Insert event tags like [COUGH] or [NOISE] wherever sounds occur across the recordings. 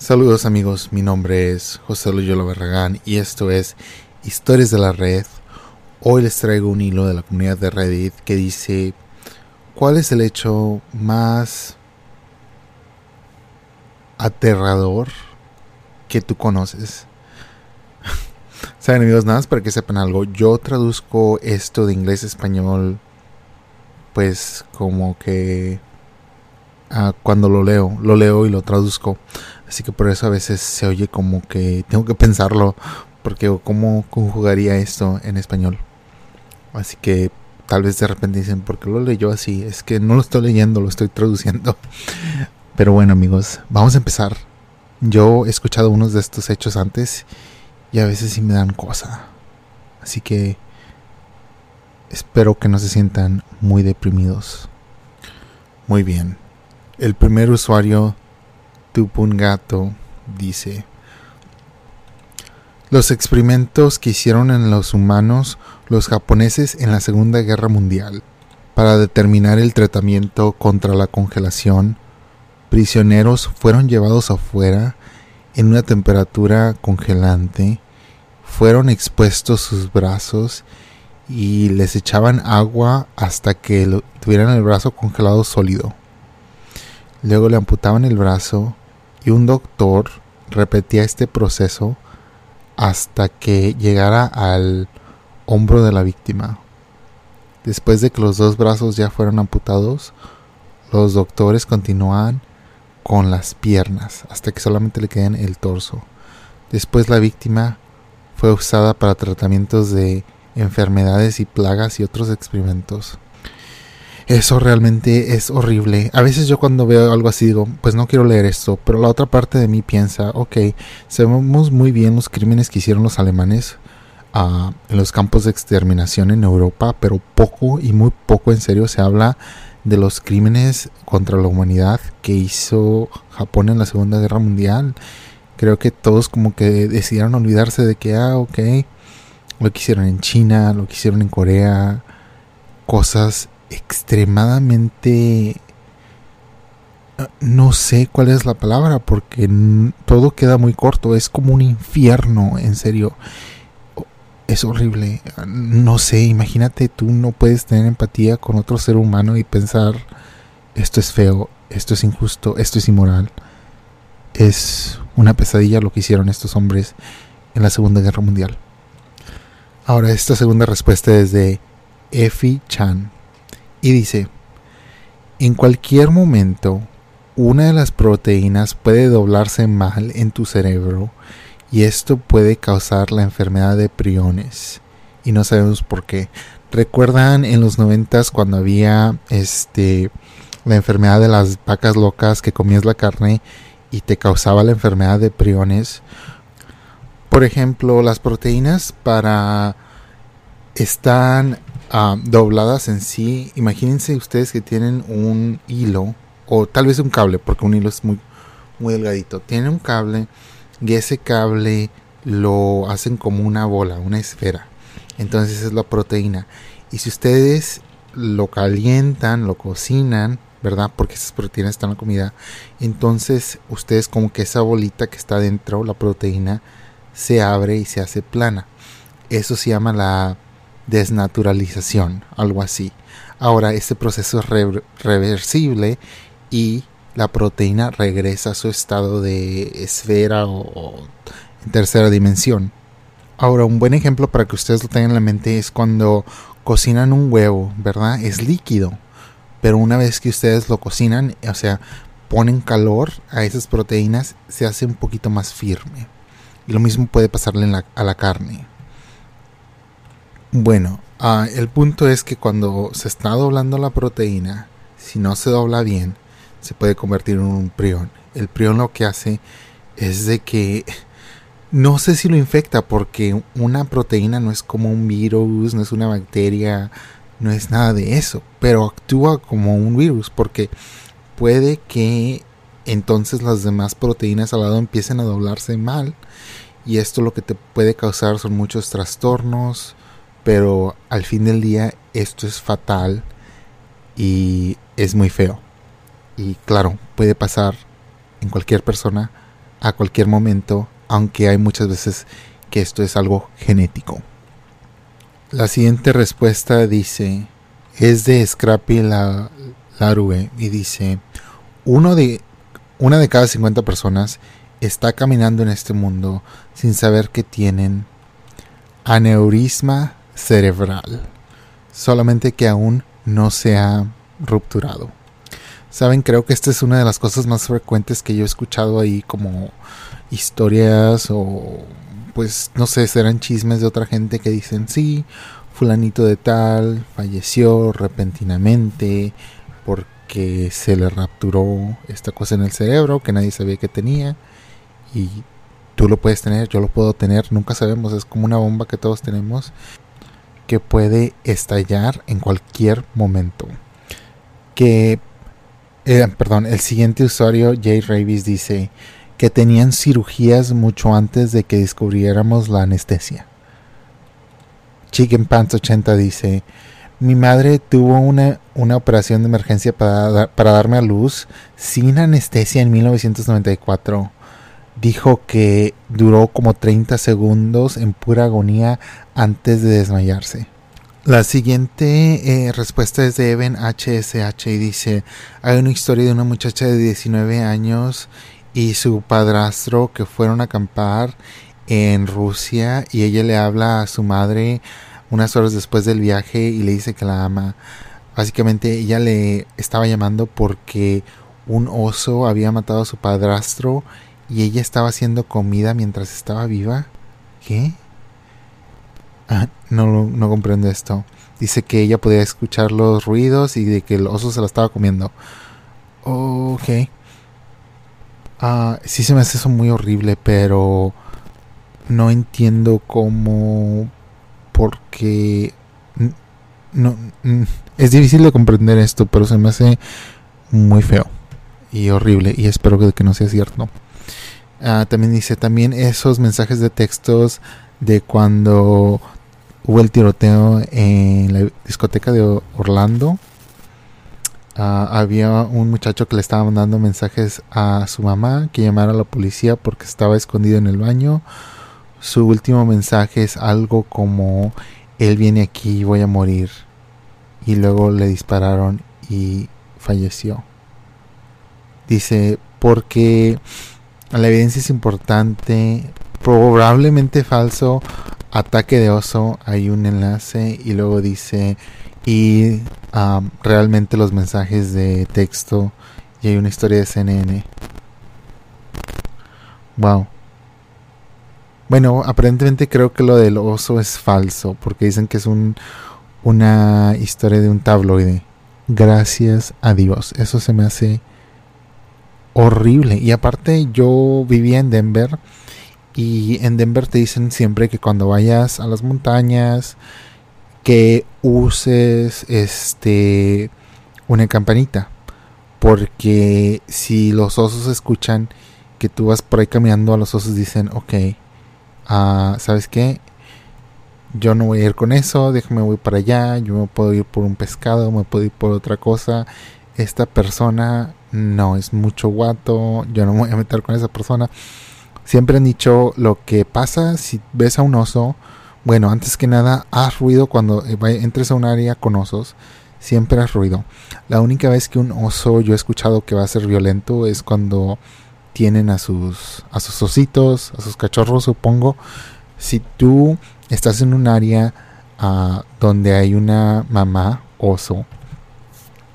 Saludos amigos, mi nombre es José Loyola Barragán y esto es Historias de la Red. Hoy les traigo un hilo de la comunidad de Reddit que dice ¿Cuál es el hecho más aterrador que tú conoces? [LAUGHS] Saben amigos, nada más para que sepan algo, yo traduzco esto de inglés a español pues como que ah, cuando lo leo, lo leo y lo traduzco. Así que por eso a veces se oye como que tengo que pensarlo, porque cómo conjugaría esto en español. Así que tal vez de repente dicen, ¿por qué lo leyó así? Es que no lo estoy leyendo, lo estoy traduciendo. [LAUGHS] Pero bueno amigos, vamos a empezar. Yo he escuchado unos de estos hechos antes y a veces sí me dan cosa. Así que espero que no se sientan muy deprimidos. Muy bien. El primer usuario Tupungato dice, los experimentos que hicieron en los humanos los japoneses en la Segunda Guerra Mundial para determinar el tratamiento contra la congelación, prisioneros fueron llevados afuera en una temperatura congelante, fueron expuestos sus brazos y les echaban agua hasta que tuvieran el brazo congelado sólido. Luego le amputaban el brazo y un doctor repetía este proceso hasta que llegara al hombro de la víctima. Después de que los dos brazos ya fueron amputados, los doctores continúan con las piernas hasta que solamente le queden el torso. Después la víctima fue usada para tratamientos de enfermedades y plagas y otros experimentos. Eso realmente es horrible. A veces yo cuando veo algo así digo, pues no quiero leer esto, pero la otra parte de mí piensa, ok, sabemos muy bien los crímenes que hicieron los alemanes uh, en los campos de exterminación en Europa, pero poco y muy poco en serio se habla de los crímenes contra la humanidad que hizo Japón en la Segunda Guerra Mundial. Creo que todos como que decidieron olvidarse de que, ah, ok, lo que hicieron en China, lo que hicieron en Corea, cosas extremadamente... Ah, no sé cuál es la palabra porque todo queda muy corto. Es como un infierno, en serio. Es horrible. No sé, imagínate, tú no puedes tener empatía con otro ser humano y pensar, esto es feo, esto es injusto, esto es inmoral. Es una pesadilla lo que hicieron estos hombres en la Segunda Guerra Mundial. Ahora, esta segunda respuesta es de Effie Chan y dice, en cualquier momento una de las proteínas puede doblarse mal en tu cerebro y esto puede causar la enfermedad de priones y no sabemos por qué. ¿Recuerdan en los noventas cuando había este la enfermedad de las vacas locas que comías la carne y te causaba la enfermedad de priones? Por ejemplo, las proteínas para están Ah, dobladas en sí. Imagínense ustedes que tienen un hilo o tal vez un cable, porque un hilo es muy, muy delgadito. Tienen un cable y ese cable lo hacen como una bola, una esfera. Entonces es la proteína. Y si ustedes lo calientan, lo cocinan, ¿verdad? Porque esas proteínas están en la comida. Entonces ustedes como que esa bolita que está dentro, la proteína, se abre y se hace plana. Eso se llama la desnaturalización, algo así. Ahora, este proceso es reversible y la proteína regresa a su estado de esfera o, en tercera dimensión. Ahora, un buen ejemplo para que ustedes lo tengan en la mente es cuando cocinan un huevo, ¿verdad? Es líquido, pero una vez que ustedes lo cocinan, o sea, ponen calor a esas proteínas, se hace un poquito más firme. Y lo mismo puede pasarle a la carne. Bueno, ah, el punto es que cuando se está doblando la proteína, si no se dobla bien, se puede convertir en un prión. El prión lo que hace es de que [LAUGHS] no sé si lo infecta porque una proteína no es como un virus, no es una bacteria, no es nada de eso, pero actúa como un virus porque puede que entonces las demás proteínas al lado empiecen a doblarse mal y esto lo que te puede causar son muchos trastornos, pero al fin del día esto es fatal y es muy feo. Y claro, puede pasar en cualquier persona a cualquier momento, aunque hay muchas veces que esto es algo genético. La siguiente respuesta dice, es de Scrappy la, Larue y dice, uno de, una de cada 50 personas está caminando en este mundo sin saber que tienen aneurisma cerebral, solamente que aún no se ha rupturado. Saben, creo que esta es una de las cosas más frecuentes que yo he escuchado ahí como historias o pues no sé, serán chismes de otra gente que dicen, sí, fulanito de tal falleció repentinamente porque se le rapturó esta cosa en el cerebro que nadie sabía que tenía y tú lo puedes tener, yo lo puedo tener, nunca sabemos, es como una bomba que todos tenemos que puede estallar en cualquier momento. Que, eh, perdón, el siguiente usuario, Jay Ravis, dice, que tenían cirugías mucho antes de que descubriéramos la anestesia. Chicken Pants 80 dice, mi madre tuvo una, una operación de emergencia para, para darme a luz sin anestesia en 1994. Dijo que duró como 30 segundos en pura agonía antes de desmayarse. La siguiente eh, respuesta es de Evan HSH y dice, hay una historia de una muchacha de 19 años y su padrastro que fueron a acampar en Rusia y ella le habla a su madre unas horas después del viaje y le dice que la ama. Básicamente ella le estaba llamando porque un oso había matado a su padrastro y ella estaba haciendo comida mientras estaba viva. ¿Qué? Ah, no, no comprendo esto. Dice que ella podía escuchar los ruidos y de que el oso se la estaba comiendo. Ok. Ah, sí se me hace eso muy horrible, pero no entiendo cómo, porque no, es difícil de comprender esto, pero se me hace muy feo y horrible y espero que, no sea cierto. Ah, también dice también esos mensajes de textos de cuando hubo el tiroteo en la discoteca de Orlando Ah, había un muchacho que le estaba mandando mensajes a su mamá que llamara a la policía porque estaba escondido en el baño. Su último mensaje es algo como él viene aquí y voy a morir. Y luego le dispararon y falleció. Dice, porque la evidencia es importante, probablemente falso, ataque de oso, hay un enlace y luego dice y realmente los mensajes de texto y hay una historia de CNN. Wow. Bueno, aparentemente creo que lo del oso es falso porque dicen que es un, una historia de un tabloide. Gracias a Dios. Eso se me hace horrible. Y aparte yo vivía en Denver y en Denver te dicen siempre que cuando vayas a las montañas, que uses este una campanita. Porque si los osos escuchan que tú vas por ahí caminando a los osos dicen ok uh, sabes qué yo no voy a ir con eso déjame voy para allá yo me puedo ir por un pescado me puedo ir por otra cosa. Esta persona no es mucho guato yo no me voy a meter con esa persona siempre han dicho lo que pasa si ves a un oso bueno, antes que nada, haz ruido cuando eh, entres a un área con osos. Siempre haz ruido. La única vez que un oso yo he escuchado que va a ser violento es cuando tienen a sus, a sus ositos, a sus cachorros, supongo. Si tú estás en un área ah, donde hay una mamá oso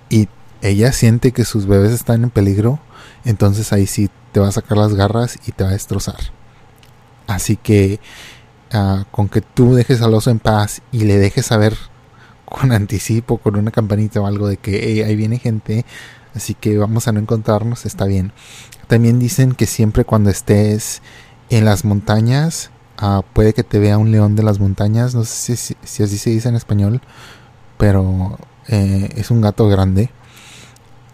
y ella siente que sus bebés están en peligro, entonces ahí sí te va a sacar las garras y te va a destrozar. Así que con que tú dejes al oso en paz y le dejes saber con anticipo, con una campanita o algo de que ahí viene gente, así que vamos a no encontrarnos, está bien. También dicen que siempre cuando estés en las montañas, ah, puede que te vea un león de las montañas, no sé si, así se dice en español, pero eh, es un gato grande.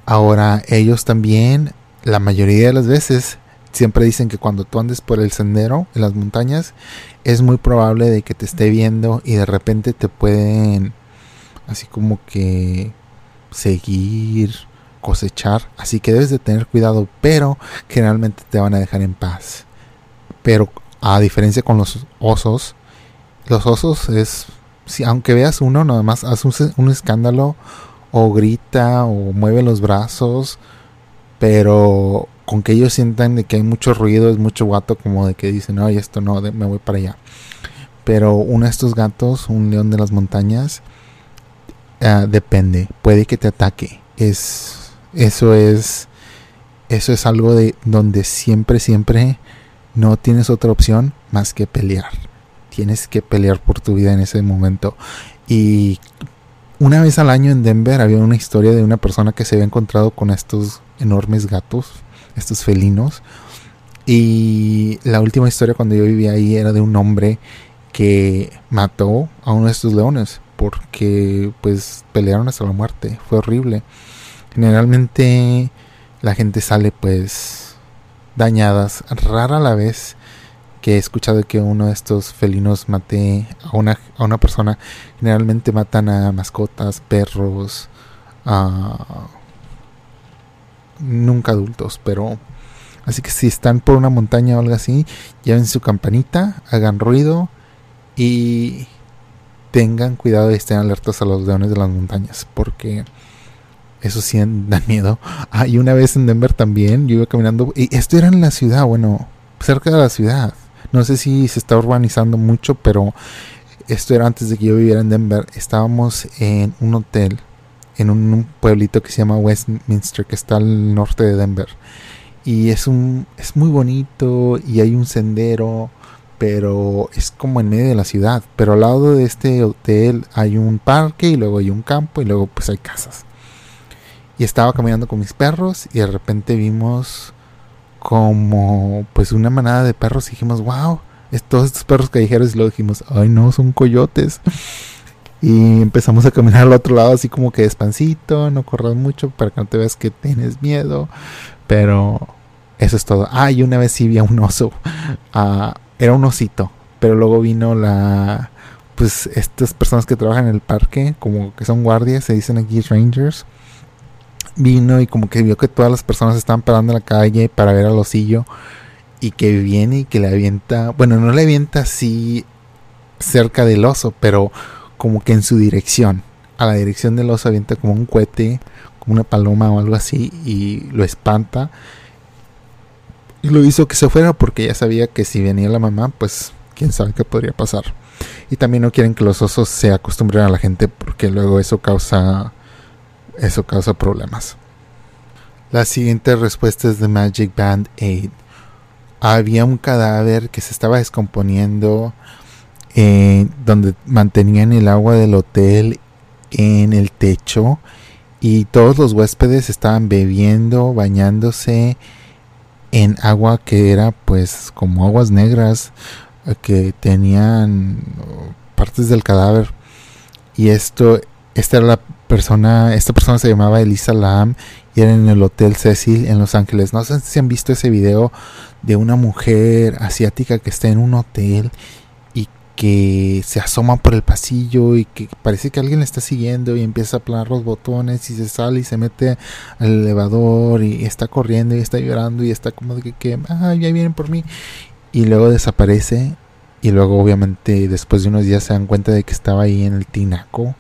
Ahora ellos también, la mayoría de las veces, siempre dicen que cuando tú andes por el sendero en las montañas es muy probable de que te esté viendo y de repente te pueden así como que seguir cosechar, así que debes de tener cuidado, pero generalmente te van a dejar en paz. Pero a diferencia con los osos, los osos es, si aunque veas uno, nada más hace un, escándalo o grita o mueve los brazos, pero con que ellos sientan de que hay mucho ruido, es mucho gato como de que dicen, ay, esto no, me voy para allá. Pero uno de estos gatos, un león de las montañas, ah, depende, puede que te ataque. Es, eso es, eso es algo de donde siempre, siempre no tienes otra opción más que pelear. Tienes que pelear por tu vida en ese momento. Y una vez al año en Denver había una historia de una persona que se había encontrado con estos enormes gatos, estos felinos. Y la última historia cuando yo vivía ahí era de un hombre que mató a uno de estos leones porque pues pelearon hasta la muerte. Fue horrible. Generalmente la gente sale pues dañadas. Rara la vez que he escuchado que uno de estos felinos mate a una, a una persona. Generalmente matan a mascotas, perros, nunca adultos, pero... Así que si están por una montaña o algo así, lleven su campanita, hagan ruido y tengan cuidado y estén alertas a los leones de las montañas, porque eso sí da [LAUGHS] miedo. Ah, y una vez en Denver también, yo iba caminando. Y esto era en la ciudad, bueno, cerca de la ciudad. No sé si se está urbanizando mucho, pero esto era antes de que yo viviera en Denver. Estábamos en un hotel, en un pueblito que se llama Westminster, que está al norte de Denver. Y es un es muy bonito y hay un sendero, pero es como en medio de la ciudad. Pero al lado de este hotel hay un parque y luego hay un campo y luego pues hay casas. Y estaba caminando con mis perros y de repente vimos como pues una manada de perros y dijimos, wow, todos estos perros callejeros y luego dijimos, ay no, son coyotes. [LAUGHS] Y empezamos a caminar al otro lado así como que despancito, no corras mucho para que no te veas que tienes miedo. Pero eso es todo. Ah, una vez sí vi a un oso. Ah, era un osito. Pero luego vino la... Pues estas personas que trabajan en el parque, como que son guardias, se dicen aquí rangers vino y como que vio que todas las personas estaban parando en la calle para ver al osillo y que viene y que le avienta, bueno, no le avienta así cerca del oso, pero como que en su dirección, a la dirección del oso avienta como un cohete, como una paloma o algo así y lo espanta. Y lo hizo que se fuera porque ya sabía que si venía la mamá, pues quién sabe qué podría pasar. Y también no quieren que los osos se acostumbren a la gente porque luego eso causa eso causa problemas. La siguiente respuesta es de Magic Band 8. Había un cadáver que se estaba descomponiendo eh, donde mantenían el agua del hotel en el techo y todos los huéspedes estaban bebiendo, bañándose en agua que era pues como aguas negras eh, que tenían partes del cadáver y esto esta era la persona, esta persona se llamaba Elisa Lam y era en el Hotel Cecil en Los Ángeles. No sé si han visto ese video de una mujer asiática que está en un hotel y que se asoma por el pasillo y que parece que alguien le está siguiendo y empieza a aplanar los botones y se sale y se mete al elevador y está corriendo y está llorando y está como de que, que ah, ya vienen por mí y luego desaparece y luego obviamente después de unos días se dan cuenta de que estaba ahí en el tinaco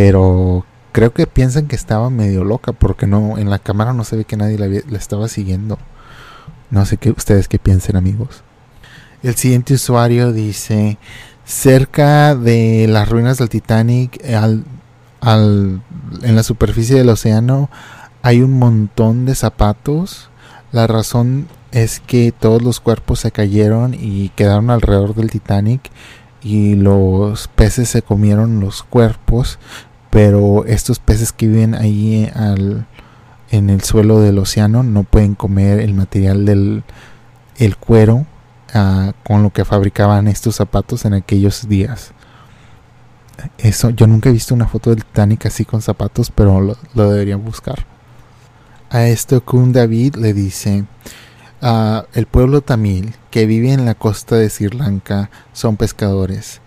pero creo que piensan que estaba medio loca porque no en la cámara no se ve que nadie la, estaba siguiendo. No sé qué ustedes qué piensen, amigos. El siguiente usuario dice, cerca de las ruinas del Titanic, al, al, en la superficie del océano, hay un montón de zapatos. La razón es que todos los cuerpos se cayeron y quedaron alrededor del Titanic y los peces se comieron los cuerpos pero estos peces que viven ahí al, en el suelo del océano no pueden comer el material del el cuero ah, con lo que fabricaban estos zapatos en aquellos días. Eso, yo nunca he visto una foto del Titanic así con zapatos, pero lo, lo deberían buscar. A esto Kun David le dice, el pueblo tamil que vive en la costa de Sri Lanka son pescadores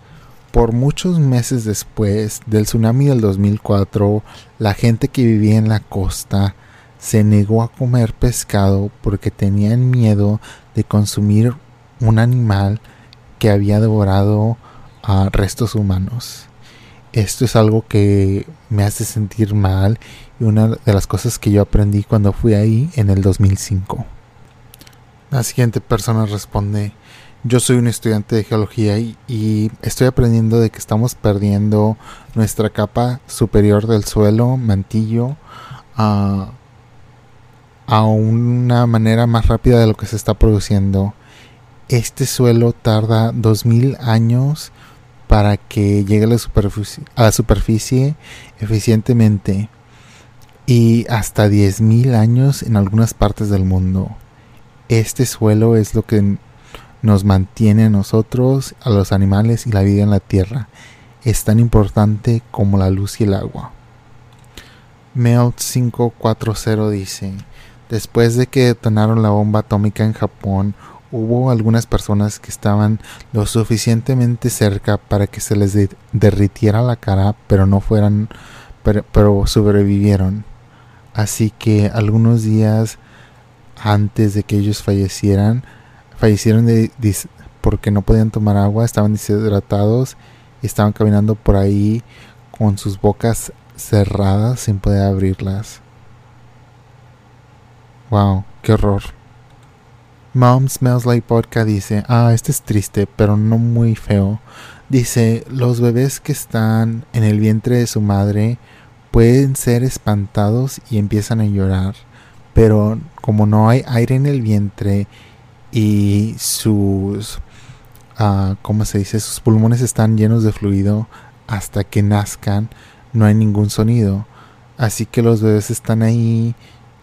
por muchos meses después del tsunami del 2004, la gente que vivía en la costa se negó a comer pescado porque tenían miedo de consumir un animal que había devorado a restos humanos. Esto es algo que me hace sentir mal y una de las cosas que yo aprendí cuando fui ahí en el 2005. La siguiente persona responde, yo soy un estudiante de geología y, estoy aprendiendo de que estamos perdiendo nuestra capa superior del suelo, mantillo, a, una manera más rápida de lo que se está produciendo. Este suelo tarda 2000 años para que llegue a la superficie, a la superficie eficientemente y hasta 10.000 años en algunas partes del mundo. Este suelo es lo que nos mantiene a nosotros, a los animales y la vida en la tierra. Es tan importante como la luz y el agua. Melt 540 dice, después de que detonaron la bomba atómica en Japón, hubo algunas personas que estaban lo suficientemente cerca para que se les derritiera la cara, pero no fueran, pero, sobrevivieron. Así que algunos días antes de que ellos fallecieran, fallecieron de, porque no podían tomar agua, estaban deshidratados y estaban caminando por ahí con sus bocas cerradas sin poder abrirlas. Wow, qué horror. Mom Smells Like Vodka dice, ah, este es triste, pero no muy feo. Dice, los bebés que están en el vientre de su madre pueden ser espantados y empiezan a llorar, pero como no hay aire en el vientre y sus, uh, ¿cómo se dice? Sus pulmones están llenos de fluido hasta que nazcan, no hay ningún sonido. Así que los bebés están ahí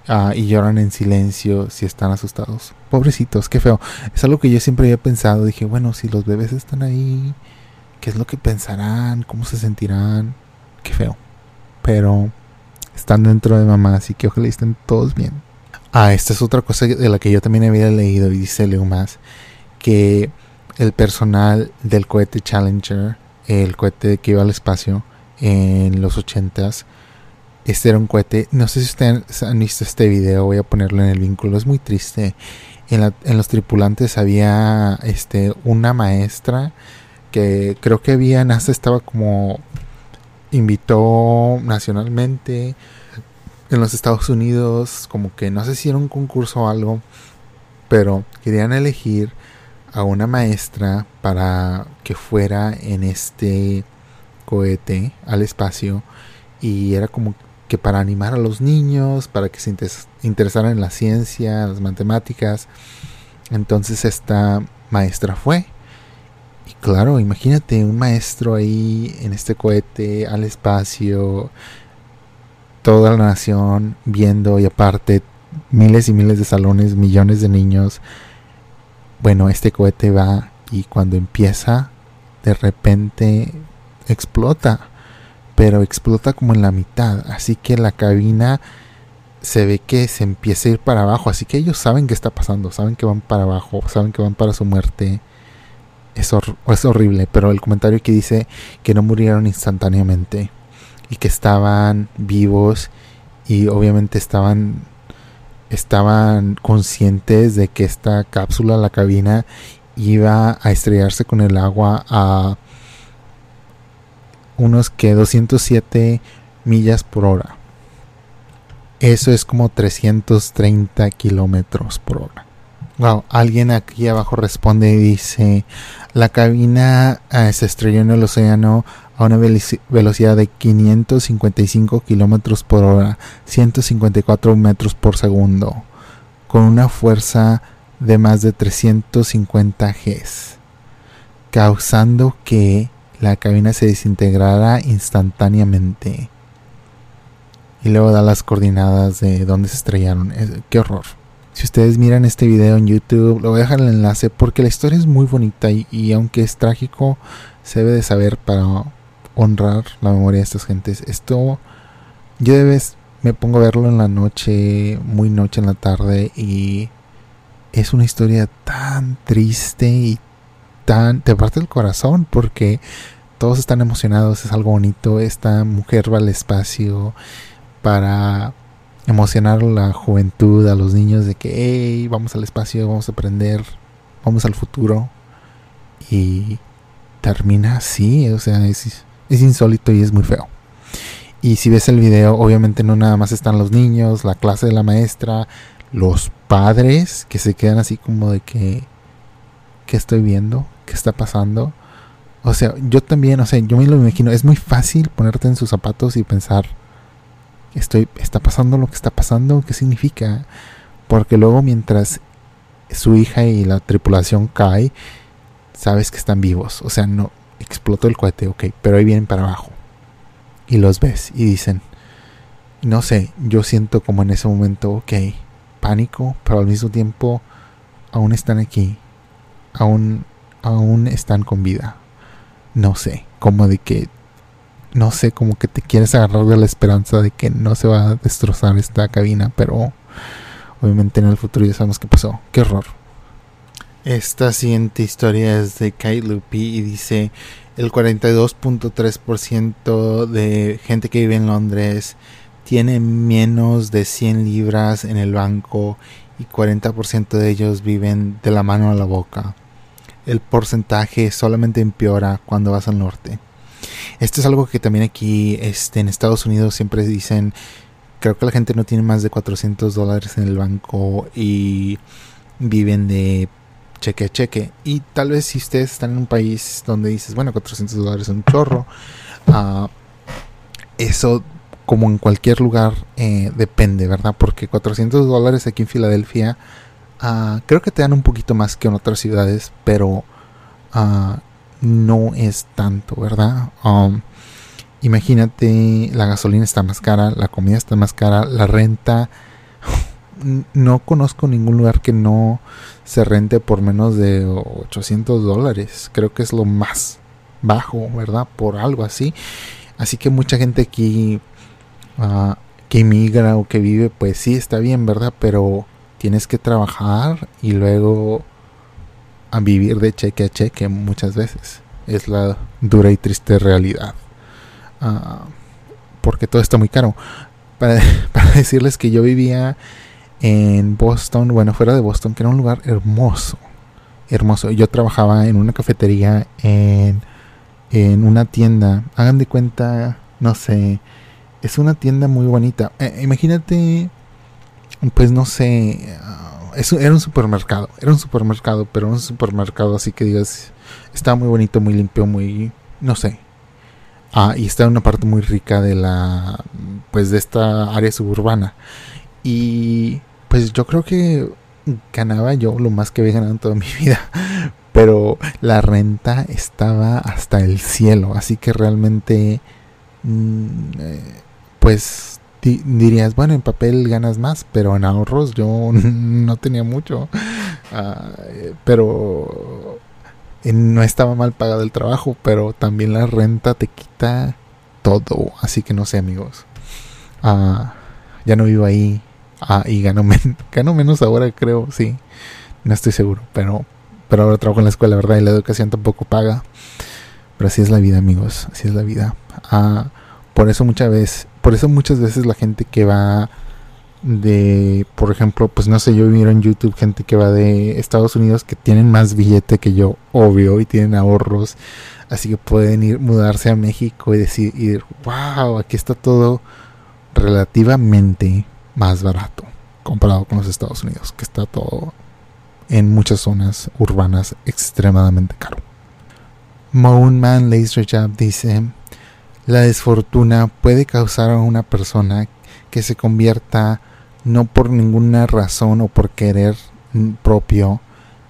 uh, y lloran en silencio si están asustados. Pobrecitos, qué feo. Es algo que yo siempre había pensado. Dije, bueno, si los bebés están ahí, ¿qué es lo que pensarán? ¿Cómo se sentirán? Qué feo. Pero están dentro de mamá, así que ojalá estén todos bien. Ah, esta es otra cosa de la que yo también había leído y dice Leo más que el personal del cohete Challenger, el cohete que iba al espacio en los ochentas, este era un cohete, no sé si ustedes han visto este video, voy a ponerlo en el vínculo, es muy triste. En, en los tripulantes había este una maestra que creo que había, NASA estaba como invitó nacionalmente en los Estados Unidos, como que no sé si era un concurso o algo, pero querían elegir a una maestra para que fuera en este cohete al espacio y era como que para animar a los niños, para que se interesaran en la ciencia, las matemáticas. Entonces esta maestra fue. Y claro, imagínate un maestro ahí en este cohete al espacio, toda la nación viendo y aparte miles y miles de salones, millones de niños. Bueno, este cohete va y cuando empieza, de repente explota, pero explota como en la mitad, así que la cabina se ve que se empieza a ir para abajo, así que ellos saben qué está pasando, saben que van para abajo, saben que van para su muerte. Es, es horrible, pero el comentario que dice que no murieron instantáneamente y que estaban vivos y obviamente estaban estaban conscientes de que esta cápsula, la cabina, iba a estrellarse con el agua a unos que 207 millas por hora. Eso es como 330 kilómetros por hora. Wow, alguien aquí abajo responde y dice, la cabina eh, se estrelló en el océano a una velocidad de 555 kilómetros por hora, 154 metros por segundo, con una fuerza de más de 350 Gs, causando que la cabina se desintegrara instantáneamente. Y luego da las coordenadas de dónde se estrellaron. qué horror. Si ustedes miran este video en YouTube, lo voy a dejar el enlace porque la historia es muy bonita y, y aunque es trágico, se debe de saber para honrar la memoria de estas gentes. Esto yo de vez me pongo a verlo en la noche, muy noche en la tarde y es una historia tan triste y tan te parte el corazón porque todos están emocionados, es algo bonito. Esta mujer va al espacio para emocionar a la juventud, a los niños de que, hey, vamos al espacio, vamos a aprender, vamos al futuro. Y termina así, o sea, es, es insólito y es muy feo. Y si ves el video, obviamente no nada más están los niños, la clase de la maestra, los padres que se quedan así como de que, ¿qué estoy viendo? ¿Qué está pasando? O sea, yo también, o sea, yo me lo imagino, es muy fácil ponerte en sus zapatos y pensar, estoy, está pasando lo que está pasando, ¿qué significa? Porque luego mientras su hija y la tripulación cae, sabes que están vivos, o sea, no explotó el cohete, ok, pero ahí vienen para abajo. Y los ves y dicen, no sé, yo siento como en ese momento, ok, pánico, pero al mismo tiempo aún están aquí, aún, aún están con vida. No sé, como de que, no sé, como que te quieres agarrar de la esperanza de que no se va a destrozar esta cabina, pero obviamente en el futuro ya sabemos qué pasó. Qué horror. Esta siguiente historia es de Kate Lupi y dice el 42.3% de gente que vive en Londres tiene menos de 100 libras en el banco y 40% de ellos viven de la mano a la boca. El porcentaje solamente empeora cuando vas al norte. Esto es algo que también aquí este, en Estados Unidos siempre dicen, creo que la gente no tiene más de 400 dólares en el banco y viven de cheque cheque. Y tal vez si ustedes están en un país donde dices, bueno, 400 dólares es un chorro, uh, eso como en cualquier lugar, eh, depende, ¿verdad? Porque 400 dólares aquí en Filadelfia, uh, creo que te dan un poquito más que en otras ciudades, pero uh, no es tanto, ¿verdad? Um, imagínate, la gasolina está más cara, la comida está más cara, la renta. No conozco ningún lugar que no se rente por menos de 800 dólares. Creo que es lo más bajo, ¿verdad? Por algo así. Así que mucha gente aquí que emigra o que vive, pues sí está bien, ¿verdad? Pero tienes que trabajar y luego a vivir de cheque a cheque muchas veces. Es la dura y triste realidad. Ah, porque todo está muy caro. Para, [LAUGHS] decirles que yo vivía en Boston, bueno, fuera de Boston, que era un lugar hermoso. Hermoso. Yo trabajaba en una cafetería, en, en una tienda. Hagan de cuenta, no sé, es una tienda muy bonita. Eh, imagínate, pues no sé, uh, era un supermercado, era un supermercado, pero un supermercado así que digas, estaba muy bonito, muy limpio, muy, no sé. Ah, y está en una parte muy rica de la, pues de esta área suburbana. Y pues yo creo que ganaba yo lo más que había ganado en toda mi [LAUGHS] vida. Pero la renta estaba hasta el cielo, así que realmente... Mm, eh, pues dirías, bueno, en papel ganas más, pero en ahorros yo [LAUGHS] no tenía mucho. Ah, pero eh, no estaba mal pagado el trabajo, pero también la renta te quita todo. Así que no sé, amigos. Ah, ya no vivo ahí. Ah, y gano [LAUGHS] menos ahora, creo, sí. No estoy seguro, pero, pero ahora trabajo en la escuela, ¿verdad? Y la educación tampoco paga. Pero así es la vida, amigos. Así es la vida. por eso muchas veces por eso muchas veces la gente que va de, por ejemplo, pues no sé, yo miro en YouTube gente que va de Estados Unidos que tienen más billete que yo, obvio, y tienen ahorros, así que pueden ir, mudarse a México y decir, wow, aquí está todo relativamente más barato comparado con los Estados Unidos, que está todo en muchas zonas urbanas extremadamente caro. Moon Man Laser Jab dice, la desfortuna puede causar a una persona que se convierta no por ninguna razón o por querer propio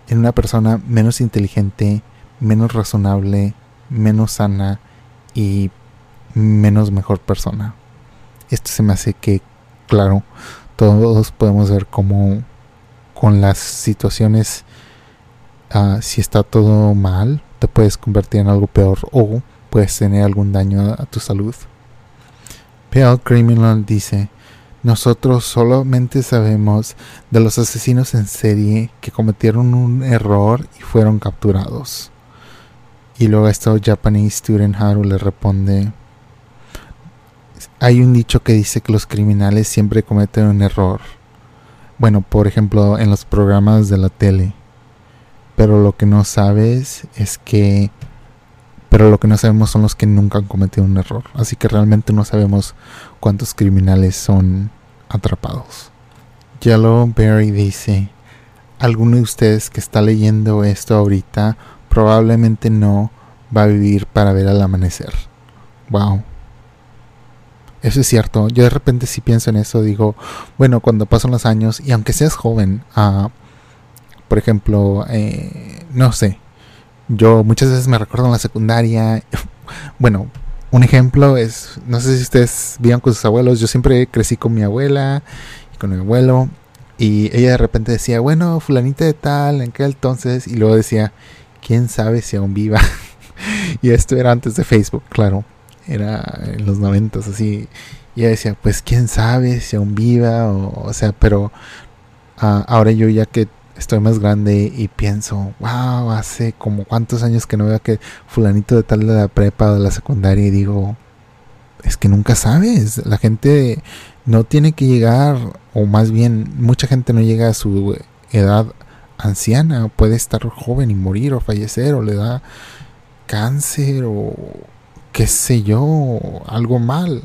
en una persona menos inteligente, menos razonable, menos sana y menos mejor persona. Esto se me hace que, claro, todos podemos ver cómo con las situaciones, uh, si está todo mal, te puedes convertir en algo peor o puedes tener algún daño a tu salud. Pale Criminal dice, nosotros solamente sabemos de los asesinos en serie que cometieron un error y fueron capturados. Y luego esto Japanese Student Haru le responde, hay un dicho que dice que los criminales siempre cometen un error. Bueno, por ejemplo, en los programas de la tele. Pero lo que no sabes es que... Pero lo que no sabemos son los que nunca han cometido un error. Así que realmente no sabemos cuántos criminales son atrapados. Yellowberry dice, alguno de ustedes que está leyendo esto ahorita probablemente no va a vivir para ver el amanecer. Wow. Eso es cierto. Yo de repente si pienso en eso, digo, bueno, cuando pasan los años, y aunque seas joven, uh, por ejemplo, eh, no sé, yo muchas veces me recuerdo en la secundaria, [LAUGHS] bueno, un ejemplo es, no sé si ustedes vivían con sus abuelos, yo siempre crecí con mi abuela y con mi abuelo, y ella de repente decía, bueno, fulanita de tal, en qué entonces, y luego decía, quién sabe si aún viva. [LAUGHS] y esto era antes de Facebook, claro era en los noventas así. Y ella decía, pues quién sabe si aún viva, o, o sea, pero uh, ahora yo ya que estoy más grande y pienso, wow, hace como cuántos años que no veo que fulanito de tal de la prepa o de la secundaria y digo, es que nunca sabes, la gente no tiene que llegar, o más bien mucha gente no llega a su edad anciana, puede estar joven y morir o fallecer o le da cáncer o qué sé yo, algo mal.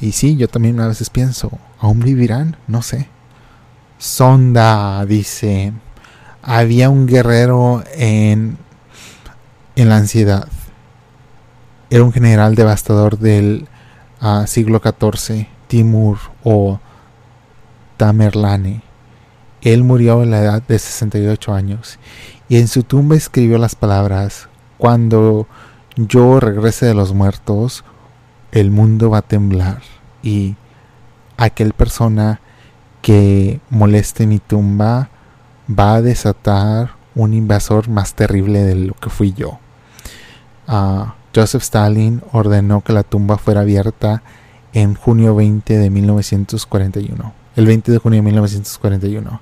Y sí, yo también a veces pienso, ¿aún vivirán? No sé. Sonda dice, había un guerrero en, en la ansiedad. Era un general devastador del uh, siglo XIV, Timur o Tamerlane. Él murió a la edad de 68 años y en su tumba escribió las palabras, cuando yo regrese de los muertos, el mundo va a temblar y aquel persona que moleste mi tumba va a desatar un invasor más terrible de lo que fui yo. Uh, Joseph Stalin ordenó que la tumba fuera abierta en junio 20 de 1941. El 20 de junio de 1941.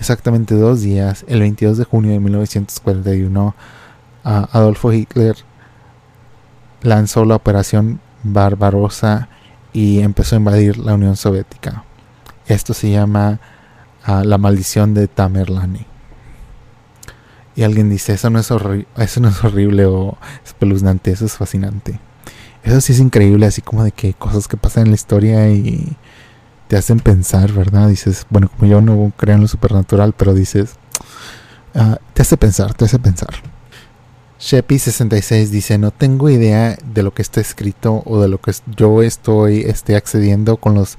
Exactamente dos días, el 22 de junio de 1941, uh, Adolfo Hitler lanzó la Operación Barbarosa y empezó a invadir la Unión Soviética. Esto se llama uh, la maldición de Tamerlane. Y alguien dice, eso no, es eso no es horrible o espeluznante, eso es fascinante. Eso sí es increíble, así como de que cosas que pasan en la historia y te hacen pensar, ¿verdad? Dices, bueno, como yo no creo en lo supernatural, pero dices, uh, te hace pensar, te hace pensar. Sheppy66 dice, no tengo idea de lo que está escrito o de lo que yo estoy este, accediendo con los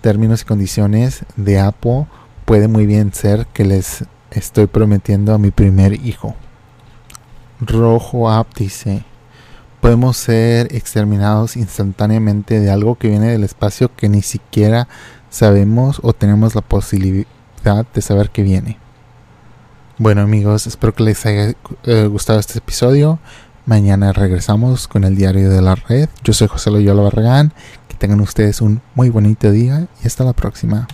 términos y condiciones de Apple. Puede muy bien ser que les estoy prometiendo a mi primer hijo. Rojo App dice, podemos ser exterminados instantáneamente de algo que viene del espacio que ni siquiera sabemos o tenemos la posibilidad de saber que viene. Bueno amigos, espero que les haya eh, gustado este episodio. Mañana regresamos con el diario de la red. Yo soy José Loyola Barragán. Que tengan ustedes un muy bonito día y hasta la próxima.